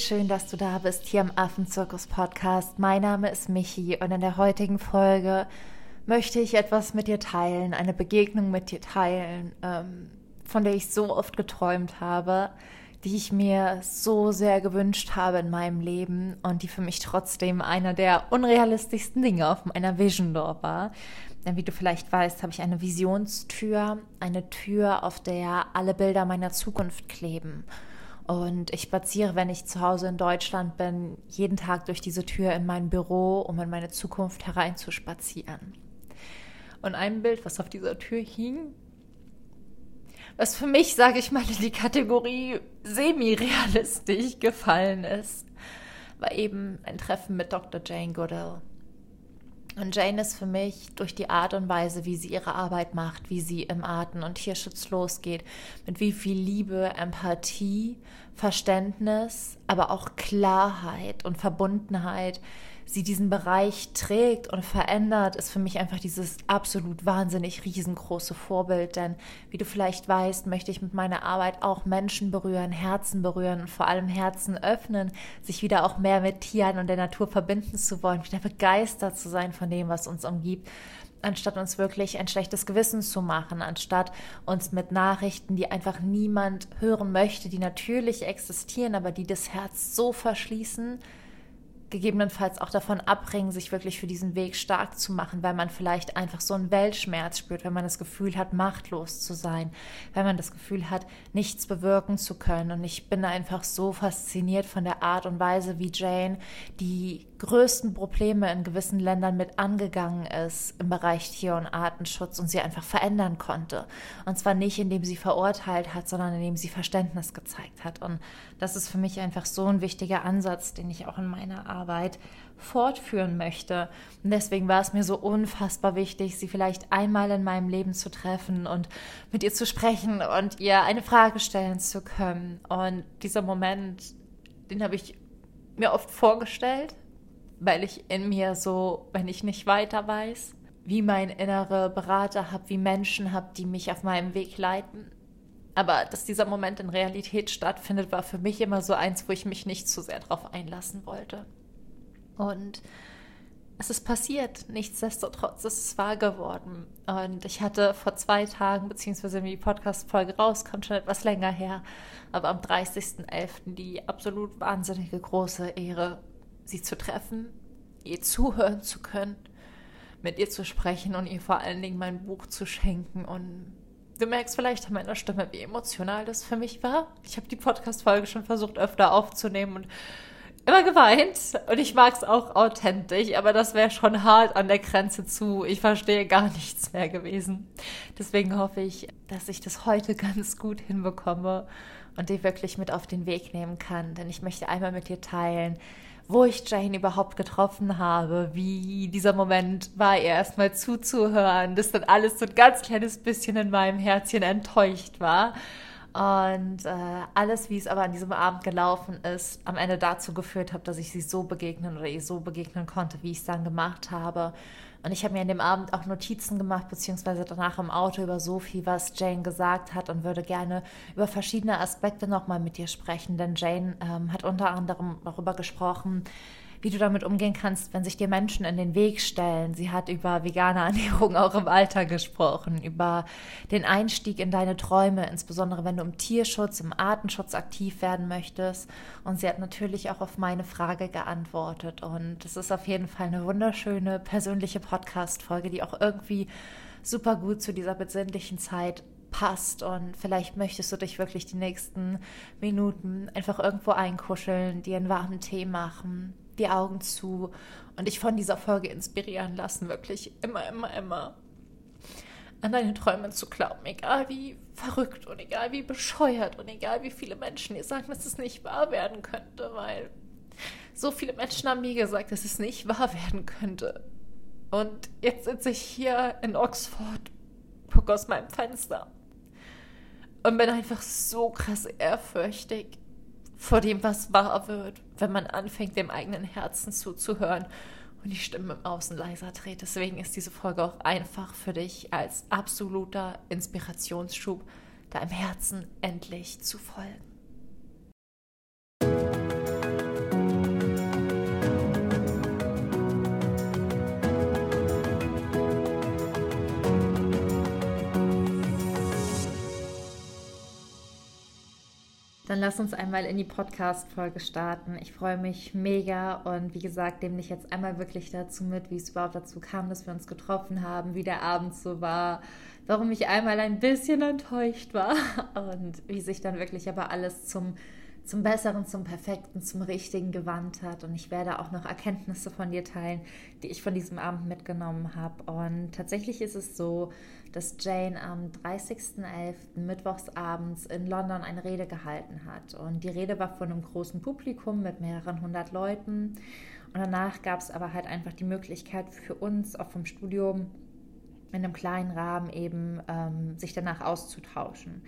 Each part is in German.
schön, dass du da bist hier im Affenzirkus Podcast. Mein Name ist Michi und in der heutigen Folge möchte ich etwas mit dir teilen, eine Begegnung mit dir teilen, ähm, von der ich so oft geträumt habe, die ich mir so sehr gewünscht habe in meinem Leben und die für mich trotzdem einer der unrealistischsten Dinge auf meiner Vision Door war. Denn wie du vielleicht weißt, habe ich eine Visionstür, eine Tür, auf der alle Bilder meiner Zukunft kleben. Und ich spaziere, wenn ich zu Hause in Deutschland bin, jeden Tag durch diese Tür in mein Büro, um in meine Zukunft hereinzuspazieren. Und ein Bild, was auf dieser Tür hing, was für mich, sage ich mal, in die Kategorie semi-realistisch gefallen ist, war eben ein Treffen mit Dr. Jane Goodall. Und Jane ist für mich durch die Art und Weise, wie sie ihre Arbeit macht, wie sie im Arten- und Tierschutz losgeht, mit wie viel Liebe, Empathie, Verständnis, aber auch Klarheit und Verbundenheit sie diesen Bereich trägt und verändert, ist für mich einfach dieses absolut wahnsinnig riesengroße Vorbild. Denn wie du vielleicht weißt, möchte ich mit meiner Arbeit auch Menschen berühren, Herzen berühren und vor allem Herzen öffnen, sich wieder auch mehr mit Tieren und der Natur verbinden zu wollen, wieder begeistert zu sein von dem, was uns umgibt anstatt uns wirklich ein schlechtes Gewissen zu machen, anstatt uns mit Nachrichten, die einfach niemand hören möchte, die natürlich existieren, aber die das Herz so verschließen, gegebenenfalls auch davon abbringen, sich wirklich für diesen Weg stark zu machen, weil man vielleicht einfach so einen Weltschmerz spürt, wenn man das Gefühl hat, machtlos zu sein, wenn man das Gefühl hat, nichts bewirken zu können. Und ich bin einfach so fasziniert von der Art und Weise, wie Jane die größten Probleme in gewissen Ländern mit angegangen ist im Bereich Tier- und Artenschutz und sie einfach verändern konnte. Und zwar nicht, indem sie verurteilt hat, sondern indem sie Verständnis gezeigt hat. Und das ist für mich einfach so ein wichtiger Ansatz, den ich auch in meiner Arbeit fortführen möchte. Und deswegen war es mir so unfassbar wichtig, sie vielleicht einmal in meinem Leben zu treffen und mit ihr zu sprechen und ihr eine Frage stellen zu können. Und dieser Moment, den habe ich mir oft vorgestellt, weil ich in mir so, wenn ich nicht weiter weiß, wie mein innere Berater habe, wie Menschen habe, die mich auf meinem Weg leiten. Aber dass dieser Moment in Realität stattfindet, war für mich immer so eins, wo ich mich nicht zu sehr darauf einlassen wollte. Und es ist passiert. Nichtsdestotrotz ist es wahr geworden. Und ich hatte vor zwei Tagen, beziehungsweise wenn die Podcast-Folge rauskommt, schon etwas länger her, aber am 30.11. die absolut wahnsinnige große Ehre, sie zu treffen, ihr zuhören zu können, mit ihr zu sprechen und ihr vor allen Dingen mein Buch zu schenken. Und du merkst vielleicht an meiner Stimme, wie emotional das für mich war. Ich habe die Podcast-Folge schon versucht, öfter aufzunehmen und immer geweint. Und ich mag es auch authentisch, aber das wäre schon hart an der Grenze zu, ich verstehe gar nichts mehr gewesen. Deswegen hoffe ich, dass ich das heute ganz gut hinbekomme und die wirklich mit auf den Weg nehmen kann. Denn ich möchte einmal mit dir teilen, wo ich Jane überhaupt getroffen habe, wie dieser Moment war, ihr erstmal zuzuhören, dass dann alles so ein ganz kleines bisschen in meinem Herzchen enttäuscht war. Und äh, alles, wie es aber an diesem Abend gelaufen ist, am Ende dazu geführt hat, dass ich sie so begegnen oder ihr so begegnen konnte, wie ich es dann gemacht habe. Und ich habe mir an dem Abend auch Notizen gemacht, beziehungsweise danach im Auto über so viel, was Jane gesagt hat und würde gerne über verschiedene Aspekte nochmal mit dir sprechen. Denn Jane ähm, hat unter anderem darüber gesprochen, wie du damit umgehen kannst, wenn sich dir Menschen in den Weg stellen. Sie hat über vegane Ernährung auch im Alter gesprochen, über den Einstieg in deine Träume, insbesondere wenn du im Tierschutz, im Artenschutz aktiv werden möchtest. Und sie hat natürlich auch auf meine Frage geantwortet. Und es ist auf jeden Fall eine wunderschöne persönliche Podcast-Folge, die auch irgendwie super gut zu dieser besinnlichen Zeit passt und vielleicht möchtest du dich wirklich die nächsten Minuten einfach irgendwo einkuscheln, dir einen warmen Tee machen, die Augen zu und dich von dieser Folge inspirieren lassen, wirklich immer, immer, immer an deine Träume zu glauben, egal wie verrückt und egal wie bescheuert und egal wie viele Menschen dir sagen, dass es nicht wahr werden könnte, weil so viele Menschen haben mir gesagt, dass es nicht wahr werden könnte. Und jetzt sitze ich hier in Oxford, gucke aus meinem Fenster und bin einfach so krass ehrfürchtig vor dem, was wahr wird, wenn man anfängt, dem eigenen Herzen zuzuhören und die Stimme im Außen leiser dreht. Deswegen ist diese Folge auch einfach für dich als absoluter Inspirationsschub, deinem Herzen endlich zu folgen. Dann lass uns einmal in die Podcast-Folge starten. Ich freue mich mega und wie gesagt, nehme dich jetzt einmal wirklich dazu mit, wie es überhaupt dazu kam, dass wir uns getroffen haben, wie der Abend so war, warum ich einmal ein bisschen enttäuscht war und wie sich dann wirklich aber alles zum zum Besseren, zum Perfekten, zum Richtigen gewandt hat. Und ich werde auch noch Erkenntnisse von dir teilen, die ich von diesem Abend mitgenommen habe. Und tatsächlich ist es so, dass Jane am 30.11. mittwochsabends in London eine Rede gehalten hat. Und die Rede war von einem großen Publikum mit mehreren hundert Leuten. Und danach gab es aber halt einfach die Möglichkeit für uns, auch vom Studium, in einem kleinen Rahmen eben ähm, sich danach auszutauschen.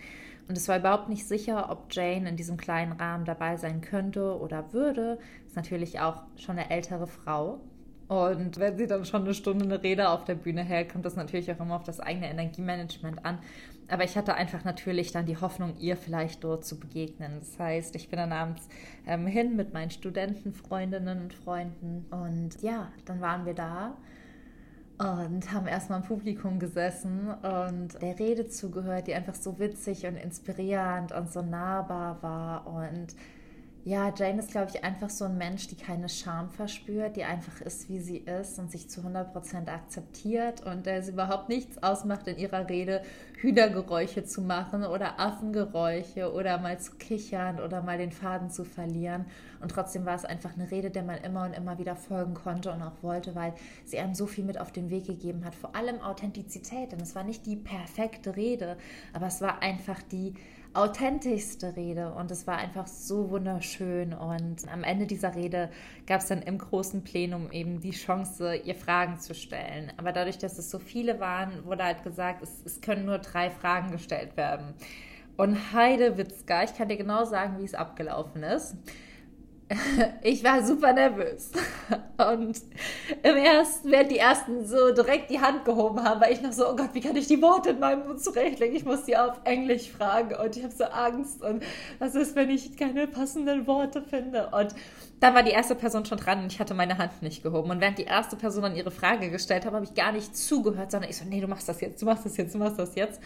Und es war überhaupt nicht sicher, ob Jane in diesem kleinen Rahmen dabei sein könnte oder würde. Ist natürlich auch schon eine ältere Frau. Und wenn sie dann schon eine Stunde eine Rede auf der Bühne hält, kommt das natürlich auch immer auf das eigene Energiemanagement an. Aber ich hatte einfach natürlich dann die Hoffnung, ihr vielleicht dort zu begegnen. Das heißt, ich bin dann abends ähm, hin mit meinen Studentenfreundinnen und Freunden. Und ja, dann waren wir da und haben erstmal im Publikum gesessen und der Rede zugehört, die einfach so witzig und inspirierend und so nahbar war. Und ja, Jane ist, glaube ich, einfach so ein Mensch, die keine Scham verspürt, die einfach ist, wie sie ist und sich zu 100% akzeptiert und der es überhaupt nichts ausmacht, in ihrer Rede Hühnergeräusche zu machen oder Affengeräusche oder mal zu kichern oder mal den Faden zu verlieren. Und trotzdem war es einfach eine Rede, der man immer und immer wieder folgen konnte und auch wollte, weil sie einem so viel mit auf den Weg gegeben hat. Vor allem Authentizität, denn es war nicht die perfekte Rede, aber es war einfach die authentischste Rede und es war einfach so wunderschön. Und am Ende dieser Rede gab es dann im großen Plenum eben die Chance, ihr Fragen zu stellen. Aber dadurch, dass es so viele waren, wurde halt gesagt, es, es können nur drei Fragen gestellt werden. Und Heide Witzka, ich kann dir genau sagen, wie es abgelaufen ist. ich war super nervös. Und im ersten, während die ersten so direkt die Hand gehoben haben, war ich noch so, oh Gott, wie kann ich die Worte in meinem Mund zurechtlegen? Ich muss die auf Englisch fragen und ich habe so Angst. Und was ist, wenn ich keine passenden Worte finde? Und dann war die erste Person schon dran und ich hatte meine Hand nicht gehoben. Und während die erste Person dann ihre Frage gestellt hat, habe ich gar nicht zugehört, sondern ich so, nee, du machst das jetzt, du machst das jetzt, du machst das jetzt.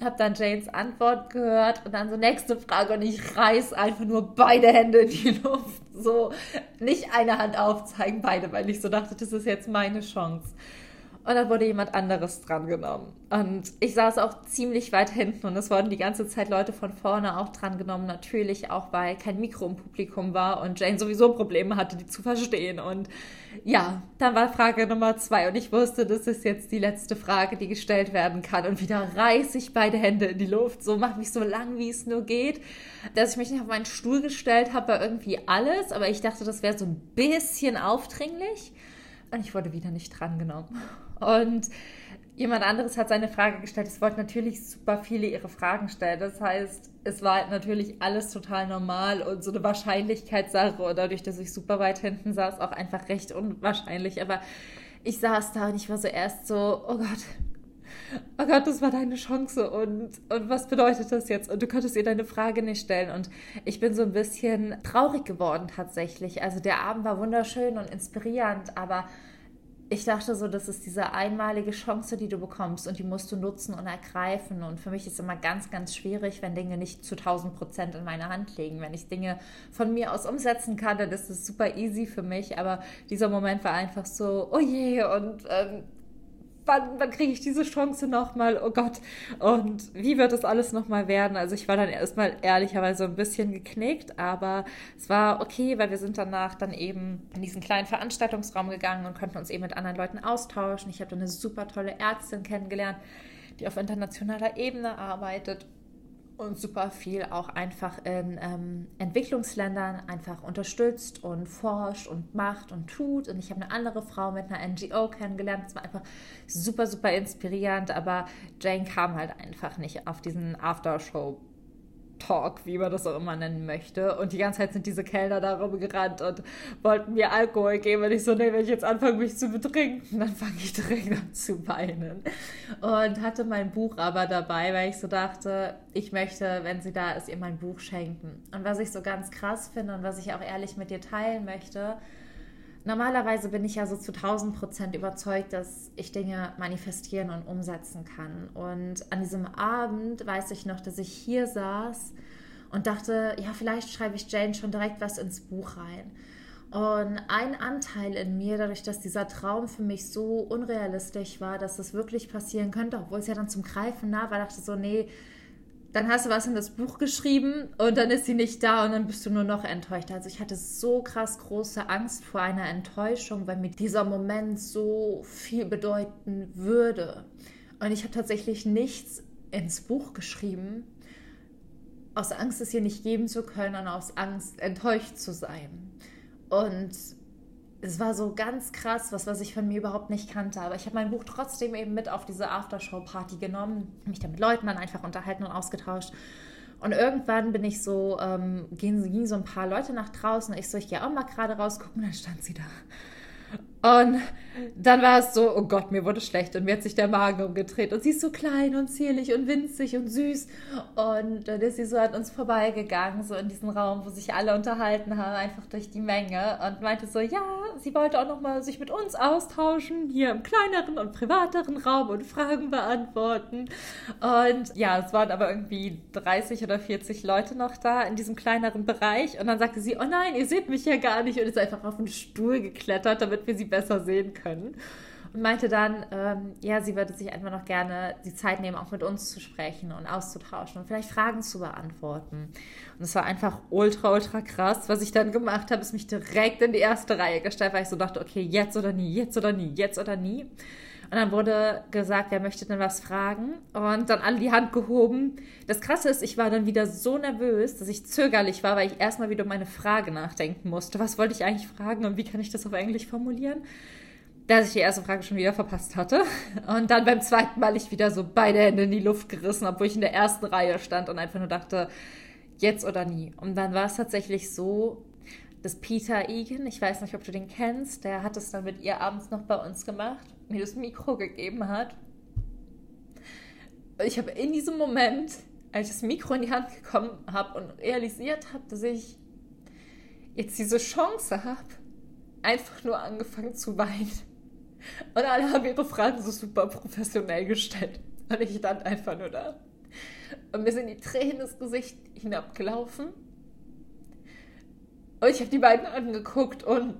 Habe dann Janes Antwort gehört und dann so nächste Frage und ich reiß einfach nur beide Hände in die Luft. So, nicht eine Hand aufzeigen, beide, weil ich so dachte, das ist jetzt meine Chance. Und dann wurde jemand anderes drangenommen. Und ich saß auch ziemlich weit hinten und es wurden die ganze Zeit Leute von vorne auch drangenommen. Natürlich auch, weil kein Mikro im Publikum war und Jane sowieso Probleme hatte, die zu verstehen. Und ja, dann war Frage Nummer zwei und ich wusste, das ist jetzt die letzte Frage, die gestellt werden kann. Und wieder reiße ich beide Hände in die Luft, so mache mich so lang, wie es nur geht. Dass ich mich nicht auf meinen Stuhl gestellt habe, war irgendwie alles, aber ich dachte, das wäre so ein bisschen aufdringlich. Und ich wurde wieder nicht drangenommen. Und jemand anderes hat seine Frage gestellt. Es wollten natürlich super viele ihre Fragen stellen. Das heißt, es war halt natürlich alles total normal und so eine Wahrscheinlichkeitssache. Und dadurch, dass ich super weit hinten saß, auch einfach recht unwahrscheinlich. Aber ich saß da und ich war so erst so, oh Gott, oh Gott, das war deine Chance und, und was bedeutet das jetzt? Und du konntest ihr deine Frage nicht stellen. Und ich bin so ein bisschen traurig geworden tatsächlich. Also der Abend war wunderschön und inspirierend, aber ich dachte so, das ist diese einmalige Chance, die du bekommst und die musst du nutzen und ergreifen. Und für mich ist immer ganz, ganz schwierig, wenn Dinge nicht zu 1000 Prozent in meine Hand liegen. Wenn ich Dinge von mir aus umsetzen kann, dann ist es super easy für mich. Aber dieser Moment war einfach so, oh je, und ähm, wann, wann kriege ich diese Chance nochmal? Oh Gott. Und wie wird das alles nochmal werden? Also ich war dann erstmal ehrlicherweise ein bisschen geknickt, aber es war okay, weil wir sind danach dann eben in diesen kleinen Veranstaltungsraum gegangen und konnten uns eben mit anderen Leuten austauschen. Ich habe dann eine super tolle Ärztin kennengelernt, die auf internationaler Ebene arbeitet und super viel auch einfach in ähm, Entwicklungsländern einfach unterstützt und forscht und macht und tut. Und ich habe eine andere Frau mit einer NGO kennengelernt. Das war einfach super, super inspirierend. Aber Jane kam halt einfach nicht auf diesen Aftershow Talk, wie man das auch immer nennen möchte. Und die ganze Zeit sind diese Kellner da rumgerannt und wollten mir Alkohol geben. Und ich so, nee, wenn ich jetzt anfange, mich zu betrinken, dann fange ich direkt an zu weinen. Und hatte mein Buch aber dabei, weil ich so dachte, ich möchte, wenn sie da ist, ihr mein Buch schenken. Und was ich so ganz krass finde und was ich auch ehrlich mit dir teilen möchte, Normalerweise bin ich ja so zu 1000 Prozent überzeugt, dass ich Dinge manifestieren und umsetzen kann. Und an diesem Abend weiß ich noch, dass ich hier saß und dachte, ja, vielleicht schreibe ich Jane schon direkt was ins Buch rein. Und ein Anteil in mir, dadurch, dass dieser Traum für mich so unrealistisch war, dass das wirklich passieren könnte, obwohl es ja dann zum Greifen nah war, dachte so, nee, dann hast du was in das Buch geschrieben und dann ist sie nicht da und dann bist du nur noch enttäuscht. Also ich hatte so krass große Angst vor einer Enttäuschung, weil mir dieser Moment so viel bedeuten würde. Und ich habe tatsächlich nichts ins Buch geschrieben, aus Angst, es hier nicht geben zu können und aus Angst, enttäuscht zu sein. Und es war so ganz krass, was, was ich von mir überhaupt nicht kannte. Aber ich habe mein Buch trotzdem eben mit auf diese Aftershow-Party genommen, mich da mit Leuten dann einfach unterhalten und ausgetauscht. Und irgendwann bin ich so, ähm, gingen, so ein paar Leute nach draußen. Ich so, ich gehe auch mal gerade rausgucken. Dann stand sie da. Und dann war es so, oh Gott, mir wurde schlecht und mir hat sich der Magen umgedreht. Und sie ist so klein und zierlich und winzig und süß. Und dann ist sie so an uns vorbeigegangen, so in diesen Raum, wo sich alle unterhalten haben, einfach durch die Menge. Und meinte so, ja, sie wollte auch nochmal sich mit uns austauschen, hier im kleineren und privateren Raum und Fragen beantworten. Und ja, es waren aber irgendwie 30 oder 40 Leute noch da in diesem kleineren Bereich. Und dann sagte sie, oh nein, ihr seht mich ja gar nicht. Und ist einfach auf den Stuhl geklettert, damit wir sie besser sehen können. Und meinte dann, ähm, ja, sie würde sich einfach noch gerne die Zeit nehmen, auch mit uns zu sprechen und auszutauschen und vielleicht Fragen zu beantworten. Und es war einfach ultra, ultra krass. Was ich dann gemacht habe, ist mich direkt in die erste Reihe gestellt, weil ich so dachte, okay, jetzt oder nie, jetzt oder nie, jetzt oder nie. Und dann wurde gesagt, wer möchte denn was fragen? Und dann alle die Hand gehoben. Das Krasse ist, ich war dann wieder so nervös, dass ich zögerlich war, weil ich erstmal wieder um meine Frage nachdenken musste. Was wollte ich eigentlich fragen und wie kann ich das auf Englisch formulieren? Dass ich die erste Frage schon wieder verpasst hatte. Und dann beim zweiten Mal ich wieder so beide Hände in die Luft gerissen, obwohl ich in der ersten Reihe stand und einfach nur dachte, jetzt oder nie. Und dann war es tatsächlich so, dass Peter Egan, ich weiß nicht, ob du den kennst, der hat es dann mit ihr abends noch bei uns gemacht, mir das Mikro gegeben hat. Ich habe in diesem Moment, als ich das Mikro in die Hand gekommen habe und realisiert habe, dass ich jetzt diese Chance habe, einfach nur angefangen zu weinen. Und alle haben ihre Fragen so super professionell gestellt. Und ich stand einfach nur da. Und mir sind die Tränen ins Gesicht hinabgelaufen. Und ich habe die beiden angeguckt und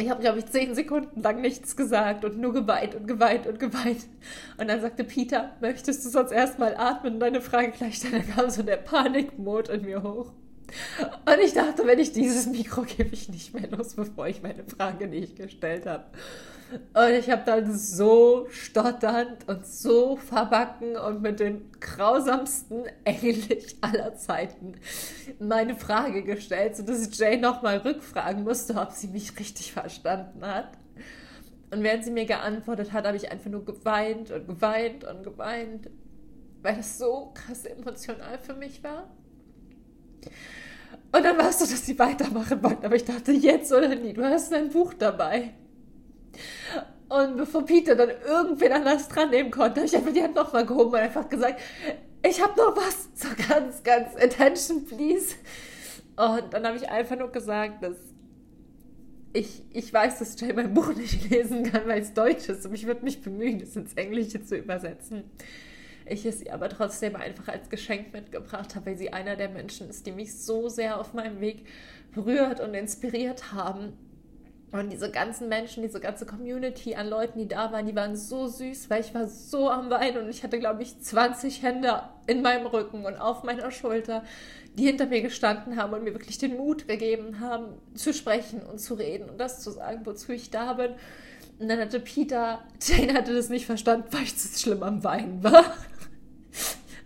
ich habe, glaube ich, zehn Sekunden lang nichts gesagt und nur geweint und geweint und geweint. Und dann sagte Peter, möchtest du sonst erstmal atmen und deine Frage gleich dann kam so der Panikmod in mir hoch. Und ich dachte, wenn ich dieses Mikro gebe ich nicht mehr los, bevor ich meine Frage nicht gestellt habe. Und ich habe dann so stotternd und so verbacken und mit den grausamsten Englisch aller Zeiten meine Frage gestellt, sodass Jane nochmal rückfragen musste, ob sie mich richtig verstanden hat. Und während sie mir geantwortet hat, habe ich einfach nur geweint und geweint und geweint, weil das so krass emotional für mich war. Und dann war es so, dass sie weitermachen wollten, aber ich dachte, jetzt oder nie, du hast ein Buch dabei. Und bevor Peter dann irgendwen anders dran nehmen konnte, habe ich einfach die Hand nochmal gehoben und einfach gesagt, ich habe noch was. So ganz, ganz attention, please. Und dann habe ich einfach nur gesagt, dass ich, ich weiß, dass Jay mein Buch nicht lesen kann, weil es Deutsch ist. Und ich würde mich bemühen, es ins Englische zu übersetzen. Ich es ihr aber trotzdem einfach als Geschenk mitgebracht habe, weil sie einer der Menschen ist, die mich so sehr auf meinem Weg berührt und inspiriert haben. Und diese ganzen Menschen, diese ganze Community an Leuten, die da waren, die waren so süß, weil ich war so am Weinen und ich hatte, glaube ich, 20 Hände in meinem Rücken und auf meiner Schulter, die hinter mir gestanden haben und mir wirklich den Mut gegeben haben, zu sprechen und zu reden und das zu sagen, wozu ich da bin. Und dann hatte Peter, Jane hatte das nicht verstanden, weil ich zu schlimm am Weinen war.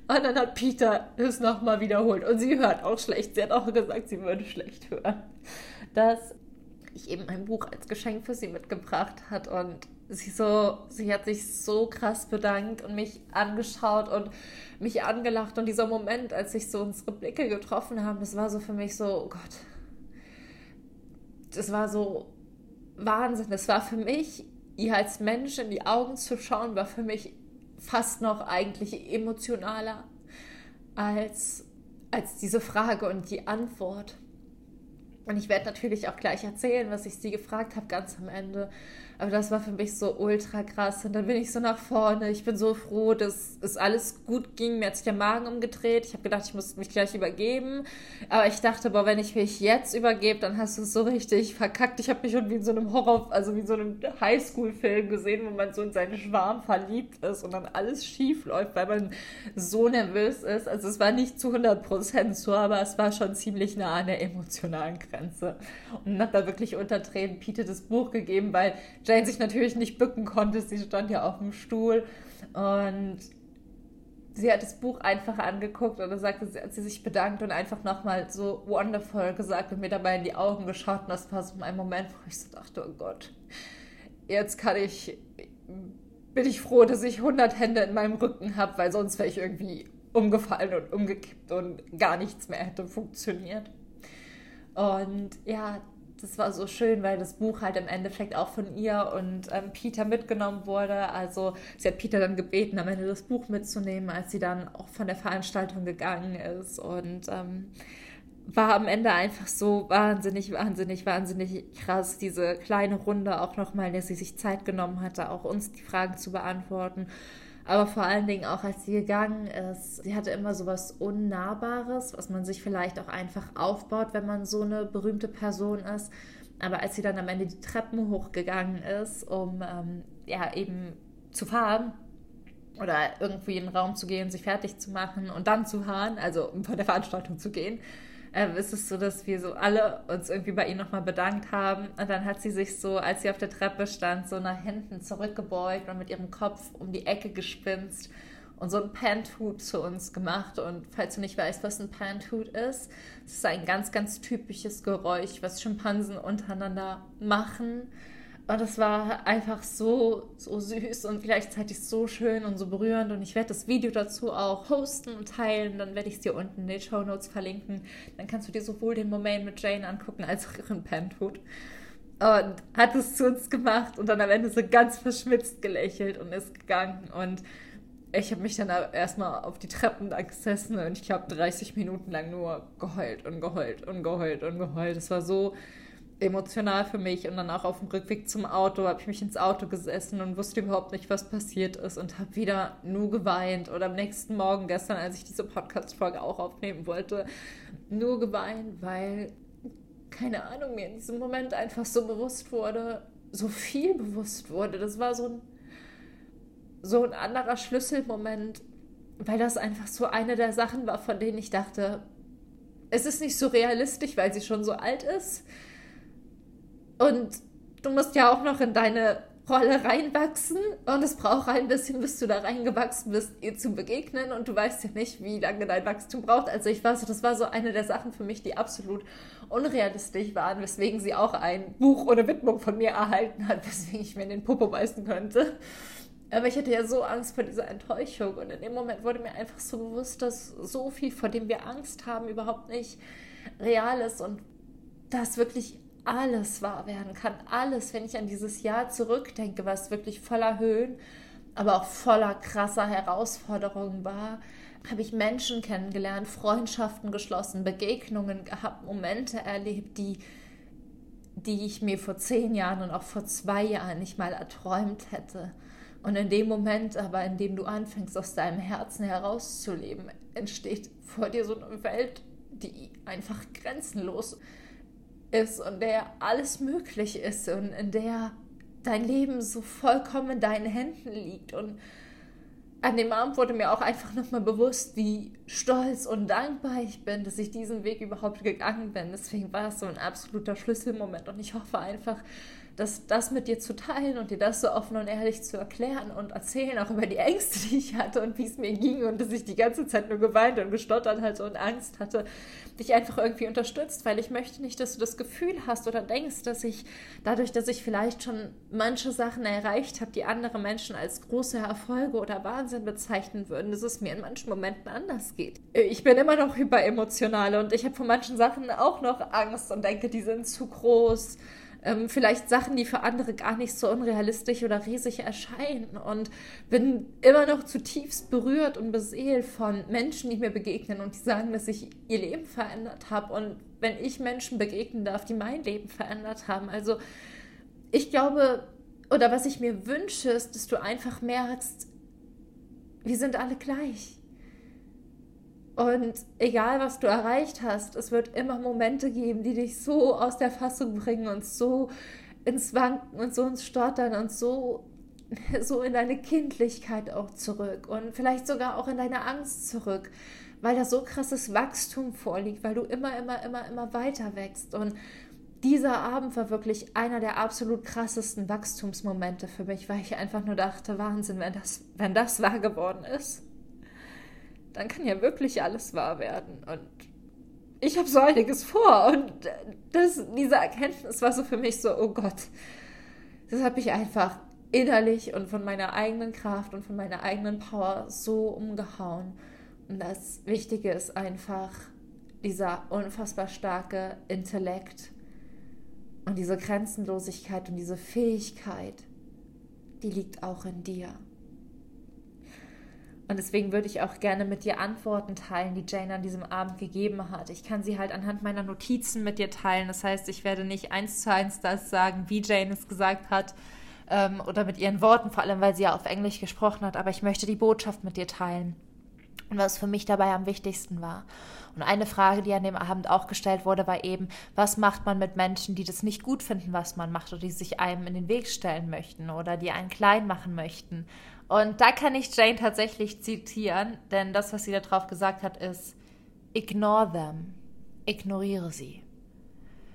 Und dann hat Peter es nochmal wiederholt. Und sie hört auch schlecht. Sie hat auch gesagt, sie würde schlecht hören. Das ich eben ein Buch als Geschenk für sie mitgebracht hat und sie so, sie hat sich so krass bedankt und mich angeschaut und mich angelacht und dieser Moment, als sich so unsere Blicke getroffen haben, das war so für mich so, oh Gott, das war so Wahnsinn. Das war für mich, ihr als Mensch in die Augen zu schauen, war für mich fast noch eigentlich emotionaler als, als diese Frage und die Antwort. Und ich werde natürlich auch gleich erzählen, was ich sie gefragt habe, ganz am Ende. Aber das war für mich so ultra krass. Und dann bin ich so nach vorne. Ich bin so froh, dass es alles gut ging. Mir hat sich der Magen umgedreht. Ich habe gedacht, ich muss mich gleich übergeben. Aber ich dachte, boah, wenn ich mich jetzt übergebe, dann hast du es so richtig verkackt. Ich habe mich schon wie in so einem Horror, also wie in so einem Highschool-Film gesehen, wo man so in seinen Schwarm verliebt ist und dann alles schief läuft, weil man so nervös ist. Also es war nicht zu 100% so, aber es war schon ziemlich nah an der emotionalen Grenze. Und hat da wirklich unter Tränen Pete das Buch gegeben, weil Jane sich natürlich nicht bücken konnte. Sie stand ja auf dem Stuhl und sie hat das Buch einfach angeguckt und dann sagte sie, hat sie sich bedankt und einfach nochmal so wonderful gesagt und mir dabei in die Augen geschaut. Und das war so ein Moment, wo ich so dachte, oh Gott, jetzt kann ich, bin ich froh, dass ich 100 Hände in meinem Rücken habe, weil sonst wäre ich irgendwie umgefallen und umgekippt und gar nichts mehr hätte funktioniert. Und ja, das war so schön, weil das Buch halt im Endeffekt auch von ihr und ähm, Peter mitgenommen wurde. Also sie hat Peter dann gebeten, am Ende das Buch mitzunehmen, als sie dann auch von der Veranstaltung gegangen ist. Und ähm, war am Ende einfach so wahnsinnig, wahnsinnig, wahnsinnig krass, diese kleine Runde auch nochmal, der sie sich Zeit genommen hatte, auch uns die Fragen zu beantworten. Aber vor allen Dingen auch, als sie gegangen ist, sie hatte immer so was Unnahbares, was man sich vielleicht auch einfach aufbaut, wenn man so eine berühmte Person ist. Aber als sie dann am Ende die Treppen hochgegangen ist, um ähm, ja eben zu fahren oder irgendwie in den Raum zu gehen, sich fertig zu machen und dann zu fahren, also von der Veranstaltung zu gehen, äh, ist es so, dass wir so alle uns irgendwie bei ihr nochmal bedankt haben. Und dann hat sie sich so, als sie auf der Treppe stand, so nach hinten zurückgebeugt und mit ihrem Kopf um die Ecke gespinst und so ein Panthut zu uns gemacht. Und falls du nicht weißt, was ein Panthut ist, es ist ein ganz, ganz typisches Geräusch, was Schimpansen untereinander machen und das war einfach so, so süß und gleichzeitig so schön und so berührend. Und ich werde das Video dazu auch hosten und teilen. Dann werde ich es dir unten in den Show Notes verlinken. Dann kannst du dir sowohl den Moment mit Jane angucken, als auch ihren Penthood. Und hat es zu uns gemacht und dann am Ende so ganz verschmitzt gelächelt und ist gegangen. Und ich habe mich dann erstmal auf die Treppen da gesessen und ich glaube 30 Minuten lang nur geheult und geheult und geheult und geheult. Es war so emotional für mich. Und dann auch auf dem Rückweg zum Auto habe ich mich ins Auto gesessen und wusste überhaupt nicht, was passiert ist und habe wieder nur geweint. Oder am nächsten Morgen, gestern, als ich diese Podcast-Folge auch aufnehmen wollte, nur geweint, weil, keine Ahnung, mir in diesem Moment einfach so bewusst wurde, so viel bewusst wurde. Das war so ein, so ein anderer Schlüsselmoment, weil das einfach so eine der Sachen war, von denen ich dachte, es ist nicht so realistisch, weil sie schon so alt ist und du musst ja auch noch in deine Rolle reinwachsen und es braucht ein bisschen, bis du da reingewachsen bist, ihr zu begegnen und du weißt ja nicht, wie lange dein Wachstum braucht. Also ich weiß, das war so eine der Sachen für mich, die absolut unrealistisch waren, weswegen sie auch ein Buch oder Widmung von mir erhalten hat, weswegen ich mir in den Popo beißen könnte. Aber ich hatte ja so Angst vor dieser Enttäuschung und in dem Moment wurde mir einfach so bewusst, dass so viel, vor dem wir Angst haben, überhaupt nicht real ist und dass wirklich alles wahr werden kann. Alles, wenn ich an dieses Jahr zurückdenke, was wirklich voller Höhen, aber auch voller krasser Herausforderungen war, habe ich Menschen kennengelernt, Freundschaften geschlossen, Begegnungen gehabt, Momente erlebt, die, die ich mir vor zehn Jahren und auch vor zwei Jahren nicht mal erträumt hätte. Und in dem Moment aber, in dem du anfängst, aus deinem Herzen herauszuleben, entsteht vor dir so eine Welt, die einfach grenzenlos ist ist und der alles möglich ist und in der dein Leben so vollkommen in deinen Händen liegt. Und an dem Abend wurde mir auch einfach nochmal bewusst, wie stolz und dankbar ich bin, dass ich diesen Weg überhaupt gegangen bin. Deswegen war es so ein absoluter Schlüsselmoment und ich hoffe einfach, dass das mit dir zu teilen und dir das so offen und ehrlich zu erklären und erzählen, auch über die Ängste, die ich hatte und wie es mir ging und dass ich die ganze Zeit nur geweint und gestottert hatte und Angst hatte, dich einfach irgendwie unterstützt, weil ich möchte nicht, dass du das Gefühl hast oder denkst, dass ich dadurch, dass ich vielleicht schon manche Sachen erreicht habe, die andere Menschen als große Erfolge oder Wahnsinn bezeichnen würden, dass es mir in manchen Momenten anders geht. Ich bin immer noch hyperemotional und ich habe vor manchen Sachen auch noch Angst und denke, die sind zu groß ähm, vielleicht Sachen, die für andere gar nicht so unrealistisch oder riesig erscheinen und bin immer noch zutiefst berührt und beseelt von Menschen, die mir begegnen und die sagen, dass ich ihr Leben verändert habe und wenn ich Menschen begegnen darf, die mein Leben verändert haben. Also ich glaube, oder was ich mir wünsche, ist, dass du einfach merkst, wir sind alle gleich. Und egal, was du erreicht hast, es wird immer Momente geben, die dich so aus der Fassung bringen und so ins Wanken und so ins Stottern und so, so in deine Kindlichkeit auch zurück und vielleicht sogar auch in deine Angst zurück, weil da so krasses Wachstum vorliegt, weil du immer, immer, immer, immer weiter wächst. Und dieser Abend war wirklich einer der absolut krassesten Wachstumsmomente für mich, weil ich einfach nur dachte, Wahnsinn, wenn das, wenn das wahr geworden ist dann kann ja wirklich alles wahr werden. Und ich habe so einiges vor. Und das, diese Erkenntnis war so für mich so, oh Gott, das habe ich einfach innerlich und von meiner eigenen Kraft und von meiner eigenen Power so umgehauen. Und das Wichtige ist einfach dieser unfassbar starke Intellekt und diese Grenzenlosigkeit und diese Fähigkeit, die liegt auch in dir. Und deswegen würde ich auch gerne mit dir Antworten teilen, die Jane an diesem Abend gegeben hat. Ich kann sie halt anhand meiner Notizen mit dir teilen. Das heißt, ich werde nicht eins zu eins das sagen, wie Jane es gesagt hat ähm, oder mit ihren Worten, vor allem weil sie ja auf Englisch gesprochen hat. Aber ich möchte die Botschaft mit dir teilen und was für mich dabei am wichtigsten war. Und eine Frage, die an dem Abend auch gestellt wurde, war eben, was macht man mit Menschen, die das nicht gut finden, was man macht oder die sich einem in den Weg stellen möchten oder die einen klein machen möchten. Und da kann ich Jane tatsächlich zitieren, denn das, was sie darauf gesagt hat, ist, ignore them, ignoriere sie.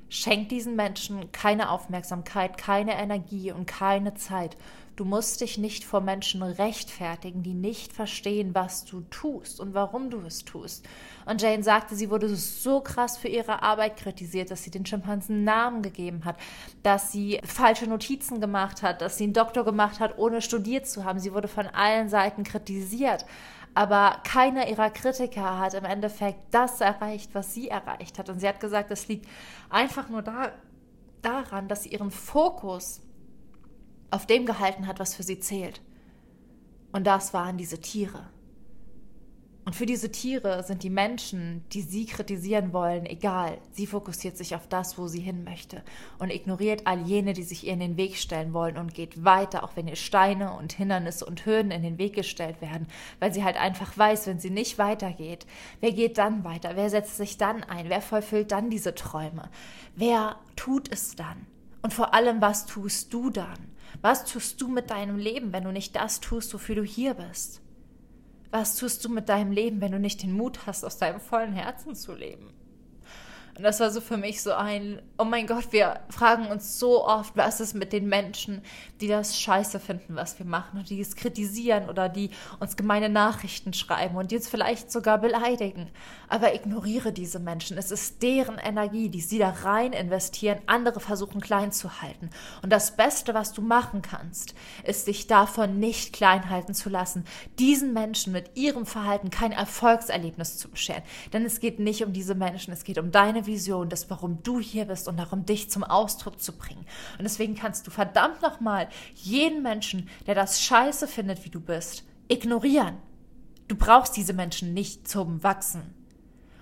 Schenk diesen Menschen keine Aufmerksamkeit, keine Energie und keine Zeit. Du musst dich nicht vor Menschen rechtfertigen, die nicht verstehen, was du tust und warum du es tust. Und Jane sagte, sie wurde so krass für ihre Arbeit kritisiert, dass sie den Schimpansen Namen gegeben hat, dass sie falsche Notizen gemacht hat, dass sie einen Doktor gemacht hat, ohne studiert zu haben. Sie wurde von allen Seiten kritisiert. Aber keiner ihrer Kritiker hat im Endeffekt das erreicht, was sie erreicht hat. Und sie hat gesagt, es liegt einfach nur da, daran, dass sie ihren Fokus auf dem gehalten hat, was für sie zählt. Und das waren diese Tiere. Und für diese Tiere sind die Menschen, die sie kritisieren wollen, egal. Sie fokussiert sich auf das, wo sie hin möchte und ignoriert all jene, die sich ihr in den Weg stellen wollen und geht weiter, auch wenn ihr Steine und Hindernisse und Hürden in den Weg gestellt werden, weil sie halt einfach weiß, wenn sie nicht weitergeht, wer geht dann weiter? Wer setzt sich dann ein? Wer vollfüllt dann diese Träume? Wer tut es dann? Und vor allem, was tust du dann? Was tust du mit deinem Leben, wenn du nicht das tust, wofür du hier bist? Was tust du mit deinem Leben, wenn du nicht den Mut hast, aus deinem vollen Herzen zu leben? Und das war so für mich so ein, oh mein Gott, wir fragen uns so oft, was ist mit den Menschen, die das scheiße finden, was wir machen und die es kritisieren oder die uns gemeine Nachrichten schreiben und die uns vielleicht sogar beleidigen. Aber ignoriere diese Menschen. Es ist deren Energie, die sie da rein investieren, andere versuchen klein zu halten. Und das Beste, was du machen kannst, ist dich davon nicht klein halten zu lassen, diesen Menschen mit ihrem Verhalten kein Erfolgserlebnis zu bescheren. Denn es geht nicht um diese Menschen, es geht um deine Vision, das, warum du hier bist und darum, dich zum Ausdruck zu bringen. Und deswegen kannst du verdammt nochmal jeden Menschen, der das scheiße findet, wie du bist, ignorieren. Du brauchst diese Menschen nicht zum Wachsen.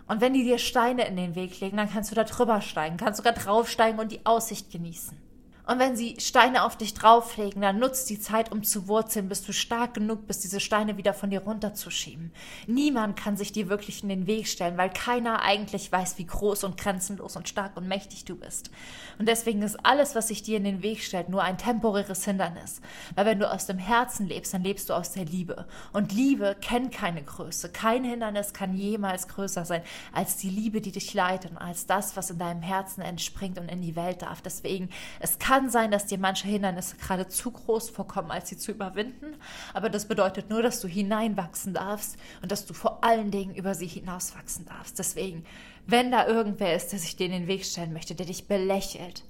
Und wenn die dir Steine in den Weg legen, dann kannst du da drüber steigen, kannst sogar draufsteigen und die Aussicht genießen. Und wenn sie Steine auf dich drauflegen, dann nutzt die Zeit, um zu wurzeln, bis du stark genug bist, diese Steine wieder von dir runterzuschieben. Niemand kann sich dir wirklich in den Weg stellen, weil keiner eigentlich weiß, wie groß und grenzenlos und stark und mächtig du bist. Und deswegen ist alles, was sich dir in den Weg stellt, nur ein temporäres Hindernis. Weil wenn du aus dem Herzen lebst, dann lebst du aus der Liebe. Und Liebe kennt keine Größe. Kein Hindernis kann jemals größer sein als die Liebe, die dich leitet und als das, was in deinem Herzen entspringt und in die Welt darf. Deswegen, es kann kann sein, dass dir manche Hindernisse gerade zu groß vorkommen, als sie zu überwinden, aber das bedeutet nur, dass du hineinwachsen darfst und dass du vor allen Dingen über sie hinauswachsen darfst. Deswegen, wenn da irgendwer ist, der sich dir in den Weg stellen möchte, der dich belächelt,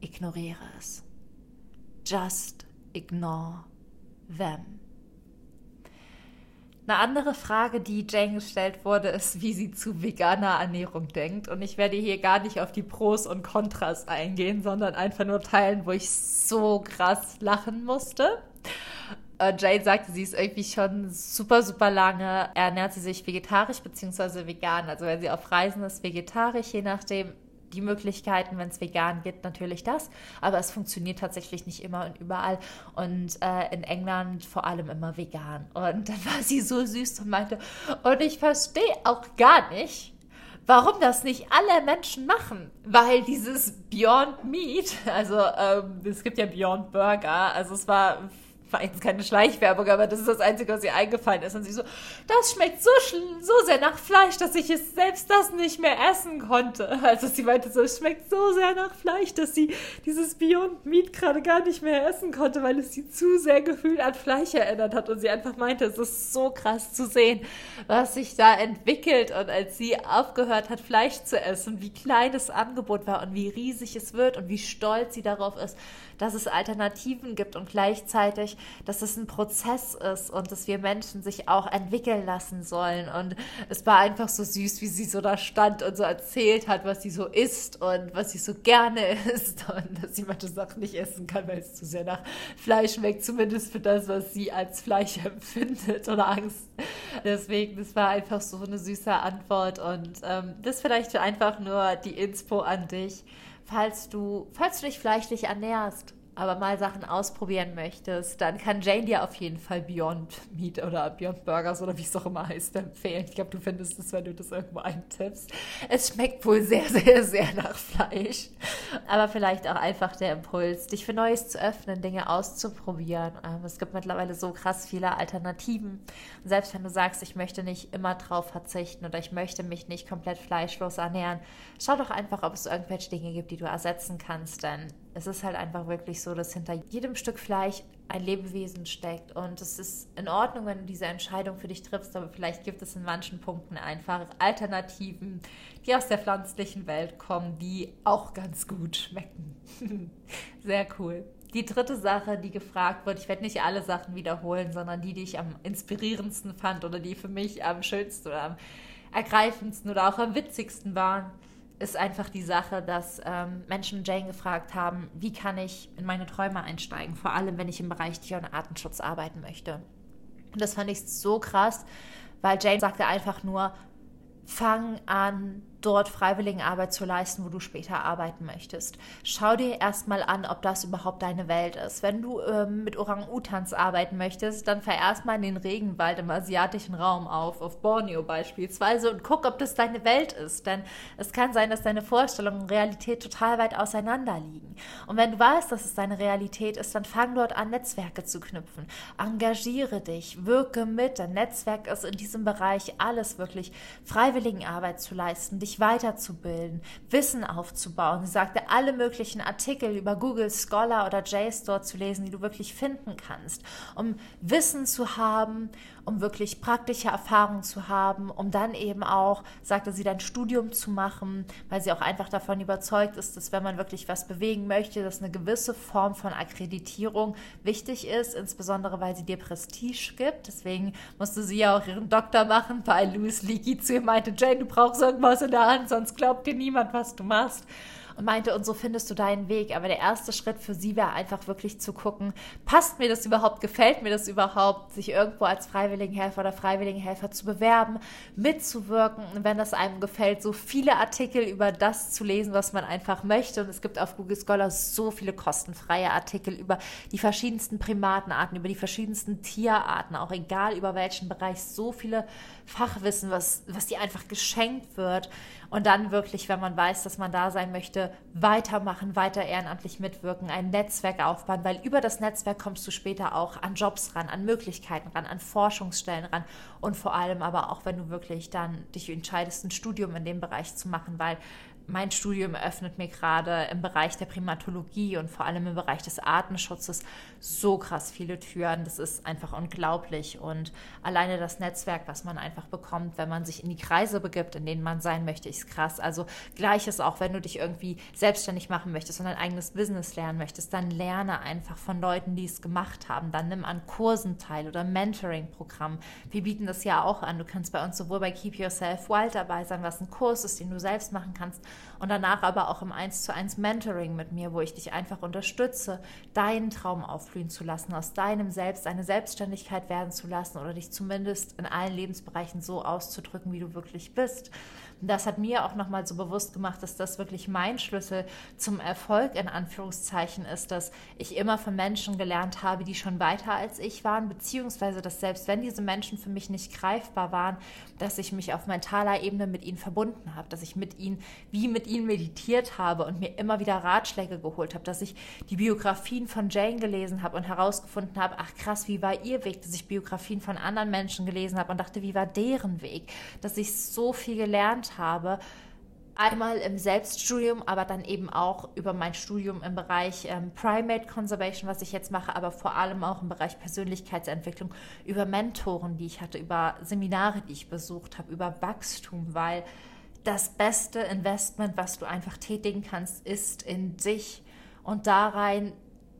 ignoriere es. Just ignore them. Eine andere Frage, die Jane gestellt wurde, ist, wie sie zu veganer Ernährung denkt. Und ich werde hier gar nicht auf die Pros und Kontras eingehen, sondern einfach nur teilen, wo ich so krass lachen musste. Äh, Jane sagte, sie ist irgendwie schon super, super lange, ernährt sie sich vegetarisch bzw. vegan. Also wenn sie auf Reisen ist, vegetarisch, je nachdem die Möglichkeiten, wenn es vegan gibt, natürlich das. Aber es funktioniert tatsächlich nicht immer und überall. Und äh, in England vor allem immer vegan. Und dann war sie so süß und meinte, und ich verstehe auch gar nicht, warum das nicht alle Menschen machen. Weil dieses Beyond Meat, also ähm, es gibt ja Beyond Burger, also es war war jetzt keine Schleichwerbung, aber das ist das Einzige, was ihr eingefallen ist. Und sie so, das schmeckt so, so sehr nach Fleisch, dass ich es selbst das nicht mehr essen konnte. Also sie meinte so, es schmeckt so sehr nach Fleisch, dass sie dieses Beyond Meat gerade gar nicht mehr essen konnte, weil es sie zu sehr gefühlt an Fleisch erinnert hat. Und sie einfach meinte, es ist so krass zu sehen, was sich da entwickelt. Und als sie aufgehört hat, Fleisch zu essen, wie klein das Angebot war und wie riesig es wird und wie stolz sie darauf ist, dass es Alternativen gibt und gleichzeitig, dass es ein Prozess ist und dass wir Menschen sich auch entwickeln lassen sollen. Und es war einfach so süß, wie sie so da stand und so erzählt hat, was sie so isst und was sie so gerne isst und dass sie manche Sachen nicht essen kann, weil es zu sehr nach Fleisch schmeckt, zumindest für das, was sie als Fleisch empfindet oder Angst. Deswegen, das war einfach so eine süße Antwort und ähm, das vielleicht einfach nur die Inspo an dich falls du, falls du dich fleischlich ernährst aber mal Sachen ausprobieren möchtest, dann kann Jane dir auf jeden Fall Beyond Meat oder Beyond Burgers oder wie es auch immer heißt empfehlen. Ich glaube, du findest es, wenn du das irgendwo eintippst. Es schmeckt wohl sehr, sehr, sehr nach Fleisch. Aber vielleicht auch einfach der Impuls, dich für Neues zu öffnen, Dinge auszuprobieren. Ähm, es gibt mittlerweile so krass viele Alternativen. Und selbst wenn du sagst, ich möchte nicht immer drauf verzichten oder ich möchte mich nicht komplett fleischlos ernähren, schau doch einfach, ob es irgendwelche Dinge gibt, die du ersetzen kannst. Denn es ist halt einfach wirklich so, dass hinter jedem Stück Fleisch ein Lebewesen steckt. Und es ist in Ordnung, wenn du diese Entscheidung für dich triffst, aber vielleicht gibt es in manchen Punkten einfach Alternativen, die aus der pflanzlichen Welt kommen, die auch ganz gut schmecken. Sehr cool. Die dritte Sache, die gefragt wird, ich werde nicht alle Sachen wiederholen, sondern die, die ich am inspirierendsten fand oder die für mich am schönsten oder am ergreifendsten oder auch am witzigsten waren ist einfach die Sache, dass ähm, Menschen Jane gefragt haben, wie kann ich in meine Träume einsteigen, vor allem wenn ich im Bereich Tier- und Artenschutz arbeiten möchte. Und das fand ich so krass, weil Jane sagte einfach nur, fang an, dort Freiwilligenarbeit zu leisten, wo du später arbeiten möchtest. Schau dir erstmal an, ob das überhaupt deine Welt ist. Wenn du ähm, mit Orang-Utans arbeiten möchtest, dann fahr erstmal in den Regenwald im asiatischen Raum auf, auf Borneo beispielsweise, und guck, ob das deine Welt ist. Denn es kann sein, dass deine Vorstellungen und Realität total weit auseinander liegen. Und wenn du weißt, dass es deine Realität ist, dann fang dort an, Netzwerke zu knüpfen. Engagiere dich, wirke mit. Dein Netzwerk ist in diesem Bereich alles wirklich Freiwilligenarbeit zu leisten, dich dich weiterzubilden, Wissen aufzubauen. Sie sagte, alle möglichen Artikel über Google Scholar oder JSTOR zu lesen, die du wirklich finden kannst, um Wissen zu haben, um wirklich praktische Erfahrungen zu haben, um dann eben auch, sagte sie, dein Studium zu machen, weil sie auch einfach davon überzeugt ist, dass wenn man wirklich was bewegen möchte, dass eine gewisse Form von Akkreditierung wichtig ist, insbesondere weil sie dir Prestige gibt. Deswegen musste sie ja auch ihren Doktor machen, weil Louis Leakey zu ihr meinte, Jane, du brauchst irgendwas in der Hand, sonst glaubt dir niemand, was du machst und meinte, und so findest du deinen Weg. Aber der erste Schritt für sie wäre einfach wirklich zu gucken, passt mir das überhaupt, gefällt mir das überhaupt, sich irgendwo als Freiwilligenhelfer oder Freiwilligenhelfer zu bewerben, mitzuwirken und wenn das einem gefällt, so viele Artikel über das zu lesen, was man einfach möchte. Und es gibt auf Google Scholar so viele kostenfreie Artikel über die verschiedensten Primatenarten, über die verschiedensten Tierarten, auch egal über welchen Bereich, so viele Fachwissen, was, was dir einfach geschenkt wird. Und dann wirklich, wenn man weiß, dass man da sein möchte, weitermachen, weiter ehrenamtlich mitwirken, ein Netzwerk aufbauen, weil über das Netzwerk kommst du später auch an Jobs ran, an Möglichkeiten ran, an Forschungsstellen ran. Und vor allem aber auch, wenn du wirklich dann dich entscheidest, ein Studium in dem Bereich zu machen, weil mein Studium eröffnet mir gerade im Bereich der Primatologie und vor allem im Bereich des Artenschutzes so krass viele Türen. Das ist einfach unglaublich. Und alleine das Netzwerk, was man einfach bekommt, wenn man sich in die Kreise begibt, in denen man sein möchte, ist krass. Also gleiches auch, wenn du dich irgendwie selbstständig machen möchtest und ein eigenes Business lernen möchtest, dann lerne einfach von Leuten, die es gemacht haben. Dann nimm an Kursen teil oder Mentoring-Programmen. Wir bieten das ja auch an. Du kannst bei uns sowohl bei Keep Yourself Wild dabei sein, was ein Kurs ist, den du selbst machen kannst, und danach aber auch im 1 zu 1 Mentoring mit mir, wo ich dich einfach unterstütze, deinen Traum aufblühen zu lassen, aus deinem Selbst eine Selbstständigkeit werden zu lassen oder dich zumindest in allen Lebensbereichen so auszudrücken, wie du wirklich bist. Das hat mir auch nochmal so bewusst gemacht, dass das wirklich mein Schlüssel zum Erfolg in Anführungszeichen ist, dass ich immer von Menschen gelernt habe, die schon weiter als ich waren, beziehungsweise dass selbst wenn diese Menschen für mich nicht greifbar waren, dass ich mich auf mentaler Ebene mit ihnen verbunden habe, dass ich mit ihnen wie mit ihnen meditiert habe und mir immer wieder Ratschläge geholt habe, dass ich die Biografien von Jane gelesen habe und herausgefunden habe, ach krass, wie war ihr Weg, dass ich Biografien von anderen Menschen gelesen habe und dachte, wie war deren Weg, dass ich so viel gelernt habe, einmal im Selbststudium, aber dann eben auch über mein Studium im Bereich ähm, Primate Conservation, was ich jetzt mache, aber vor allem auch im Bereich Persönlichkeitsentwicklung, über Mentoren, die ich hatte, über Seminare, die ich besucht habe, über Wachstum, weil das beste Investment, was du einfach tätigen kannst, ist in dich und da rein